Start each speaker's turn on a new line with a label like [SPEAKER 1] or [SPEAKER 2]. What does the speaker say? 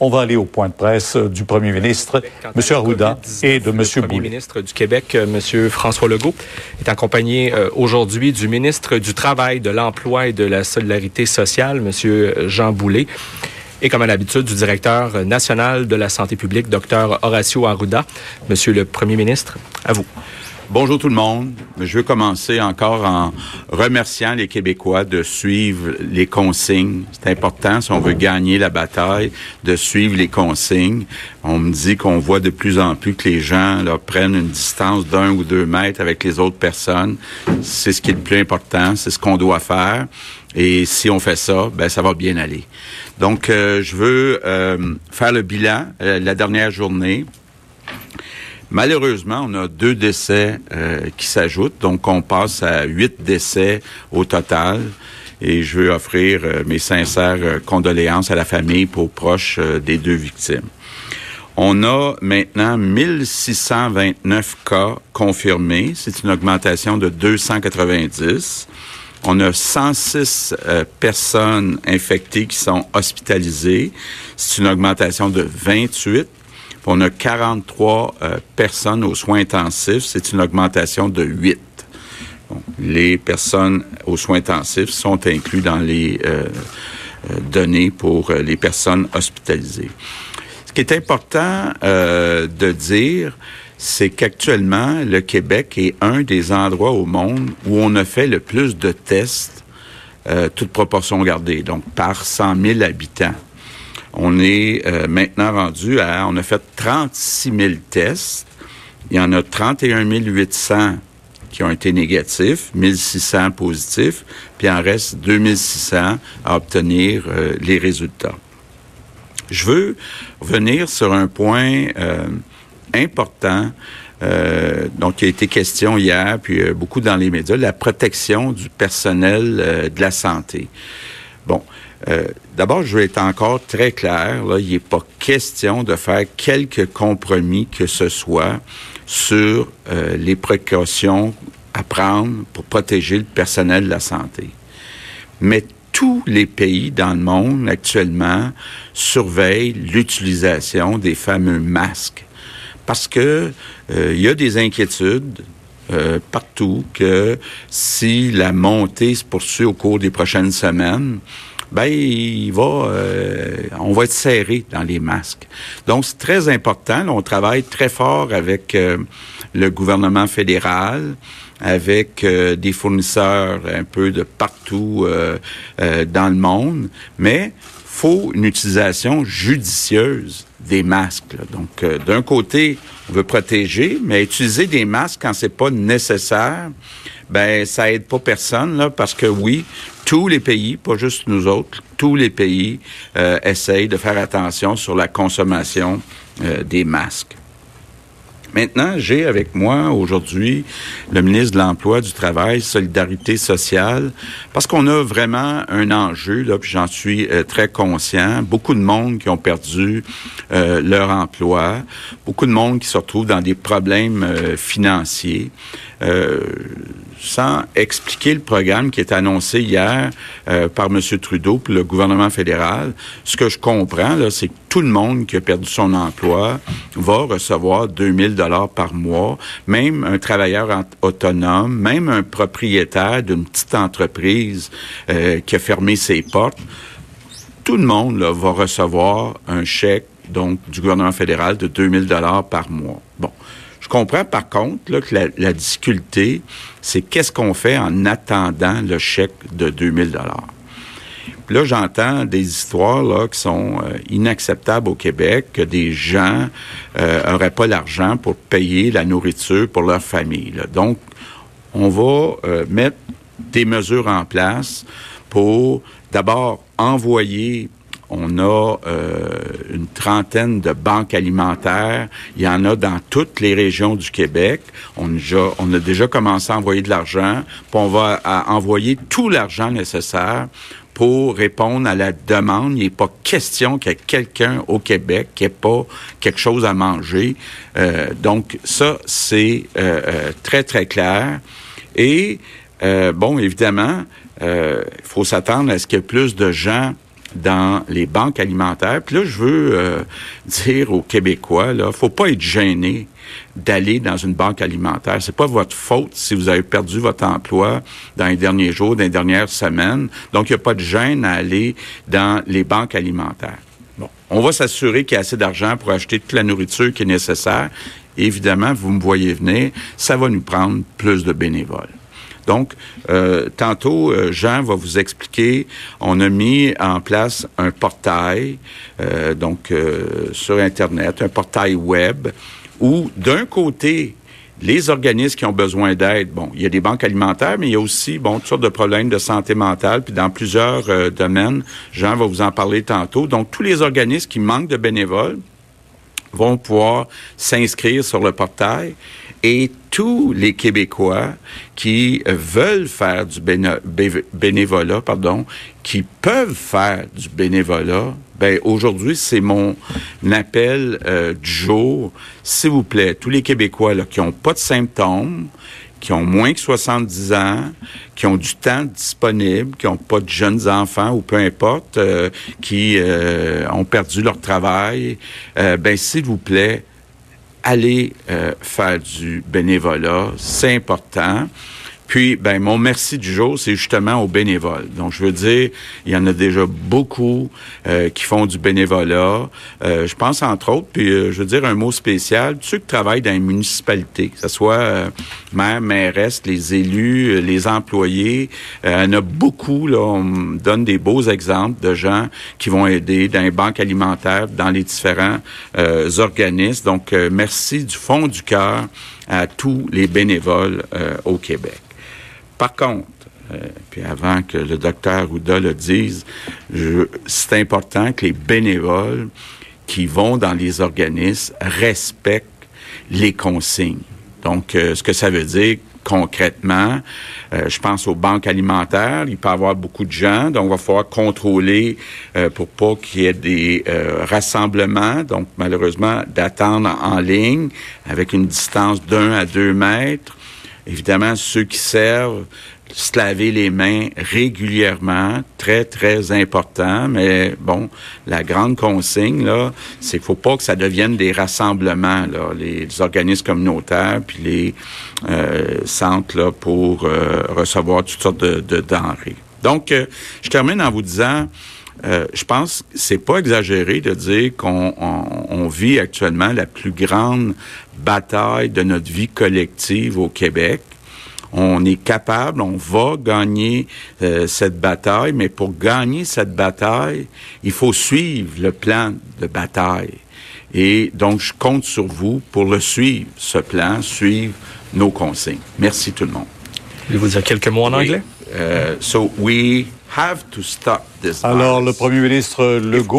[SPEAKER 1] On va aller au point de presse du premier ministre, M. Arruda, et de M. Boulay. Le
[SPEAKER 2] premier ministre du Québec, M. François Legault, est accompagné aujourd'hui du ministre du Travail, de l'Emploi et de la Solidarité sociale, M. Jean Boulet et comme à l'habitude du directeur national de la santé publique, Dr Horacio Arruda. Monsieur le Premier ministre, à vous.
[SPEAKER 3] Bonjour tout le monde. Je veux commencer encore en remerciant les Québécois de suivre les consignes. C'est important si on veut gagner la bataille, de suivre les consignes. On me dit qu'on voit de plus en plus que les gens là, prennent une distance d'un ou deux mètres avec les autres personnes. C'est ce qui est le plus important, c'est ce qu'on doit faire. Et si on fait ça, ben ça va bien aller. Donc, euh, je veux euh, faire le bilan euh, la dernière journée. Malheureusement, on a deux décès qui s'ajoutent, donc on passe à huit décès au total. Et je veux offrir mes sincères condoléances à la famille pour proches des deux victimes. On a maintenant 1629 cas confirmés. C'est une augmentation de 290. On a 106 euh, personnes infectées qui sont hospitalisées. C'est une augmentation de 28. On a 43 euh, personnes aux soins intensifs. C'est une augmentation de 8. les personnes aux soins intensifs sont inclus dans les euh, données pour les personnes hospitalisées. Ce qui est important de dire, c'est qu'actuellement, le Québec est un des endroits au monde où on a fait le plus de tests, euh, toute proportion gardée, donc par 100 000 habitants. On est euh, maintenant rendu à, on a fait 36 000 tests. Il y en a 31 800 qui ont été négatifs, 1600 positifs, puis il en reste 2600 à obtenir euh, les résultats. Je veux revenir sur un point euh, important euh, donc il a été question hier, puis euh, beaucoup dans les médias, la protection du personnel euh, de la santé. Bon, d'abord, je vais être encore très clair, là, il n'est pas question de faire quelque compromis que ce soit sur les précautions à prendre pour protéger le personnel de la santé. Mais tous les pays dans le monde actuellement surveillent l'utilisation des fameux masques parce que euh, il y a des inquiétudes euh, partout que si la montée se poursuit au cours des prochaines semaines, ben il va, euh, on va être serré dans les masques. Donc c'est très important. on travaille très fort avec le gouvernement fédéral, avec des fournisseurs un peu de partout dans le monde, mais faut une utilisation judicieuse des masques. Donc, euh, d'un côté, on veut protéger, mais utiliser des masques quand c'est pas nécessaire, ben ça aide pas personne là, parce que oui, tous les pays, pas juste nous autres, tous les pays euh, essayent de faire attention sur la consommation euh, des masques. Maintenant, j'ai avec moi aujourd'hui le ministre de l'Emploi, du Travail, Solidarité sociale, parce qu'on a vraiment un enjeu, là, puis j'en suis euh, très conscient. Beaucoup de monde qui ont perdu euh, leur emploi, beaucoup de monde qui se retrouve dans des problèmes euh, financiers. sans expliquer le programme qui est annoncé hier par M. Trudeau pour le gouvernement fédéral, ce que je comprends, là, c'est que tout le monde qui a perdu son emploi va recevoir 2000 dollars par mois, même un travailleur autonome, même un propriétaire d'une petite entreprise euh, qui a fermé ses portes. Tout le monde va recevoir un chèque donc du gouvernement fédéral de 2000 dollars par mois. Bon, je comprends par contre là, que la, la difficulté, c'est qu'est-ce qu'on fait en attendant le chèque de 2000 dollars? Là, j'entends des histoires là, qui sont euh, inacceptables au Québec, que des gens n'auraient euh, pas l'argent pour payer la nourriture pour leur famille. Donc, on va euh, mettre des mesures en place pour d'abord envoyer on a une trentaine de banques alimentaires. Il y en a dans toutes les régions du Québec. On, on a déjà commencé à envoyer de l'argent. Puis on va envoyer tout l'argent nécessaire pour répondre à la demande. Il n'est pas question qu'il y ait quelqu'un au Québec qui n'ait pas quelque chose à manger. Euh, donc ça, c'est euh, euh, très, très clair. Et, bon, évidemment, il faut s'attendre à ce qu'il y ait plus de gens dans les banques alimentaires. Puis là, je veux dire aux Québécois, là, faut pas être gêné d'aller dans une banque alimentaire. C'est pas votre faute si vous avez perdu votre emploi dans les derniers jours, dans les dernières semaines. Donc, il n'y a pas de gêne à aller dans les banques alimentaires. Bon. On va s'assurer qu'il y a assez d'argent pour acheter toute la nourriture qui est nécessaire. évidemment, vous me voyez venir, ça va nous prendre plus de bénévoles. Donc, euh, tantôt, euh, Jean va vous expliquer, on a mis en place un portail, euh, donc sur Internet, un portail web, où d'un côté, les organismes qui ont besoin d'aide, bon, il y a des banques alimentaires, mais il y a aussi, bon, toutes sortes de problèmes de santé mentale, puis dans plusieurs domaines. Jean va vous en parler tantôt. Donc, tous les organismes qui manquent de bénévoles vont pouvoir s'inscrire sur le portail et tous les Québécois qui veulent faire du bénévolat, pardon, qui peuvent faire du bénévolat, ben aujourd'hui c'est mon appel euh, du jour. S'il vous plaît, tous les Québécois qui n'ont pas de symptômes, qui ont moins que 70 ans, qui ont du temps disponible, qui n'ont pas de jeunes enfants ou peu importe, euh, qui euh, ont perdu leur travail, ben s'il vous plaît, allez euh, faire du bénévolat, c'est important. Puis, ben, mon merci du jour, c'est justement aux bénévoles. Donc, je veux dire, il y en a déjà beaucoup euh, qui font du bénévolat. Euh, je pense, entre autres, puis je veux dire un mot spécial, ceux qui travaillent dans les municipalités, que ce soit maire, mairesse, les élus, les employés. il y en a beaucoup, là, on donne des beaux exemples de gens qui vont aider dans les banques alimentaires, dans les différents organismes. Donc, merci du fond du cœur à tous les bénévoles au Québec. Par contre, euh, puis avant que le docteur Ouda le dise, c'est important que les bénévoles qui vont dans les organismes respectent les consignes. Donc, euh, ce que ça veut dire concrètement, euh, je pense aux banques alimentaires, il peut y avoir beaucoup de gens, donc il va falloir contrôler pour pas qu'il y ait des rassemblements, donc malheureusement d'attendre en ligne avec une distance d'un à deux mètres. Évidemment, ceux qui servent, se laver les mains régulièrement, très, très important. Mais bon, la grande consigne, là, c'est qu'il faut pas que ça devienne des rassemblements, là, les, organismes communautaires, puis les euh, centres là, pour euh, recevoir toutes sortes de, de denrées. Donc, euh, je termine en vous disant, euh, je pense que c'est pas exagéré de dire qu'on on, vit actuellement la plus grande bataille de notre vie collective au Québec. On est capable, on va gagner euh, cette bataille, mais pour gagner cette bataille, il faut suivre le plan de bataille. Et donc, je compte sur vous pour le suivre, ce plan, suivre nos consignes. Merci tout le monde.
[SPEAKER 2] Voulez-vous dire quelques mots en anglais?
[SPEAKER 3] Uh, so we have to stop this.
[SPEAKER 1] Alors, le Premier ministre Legault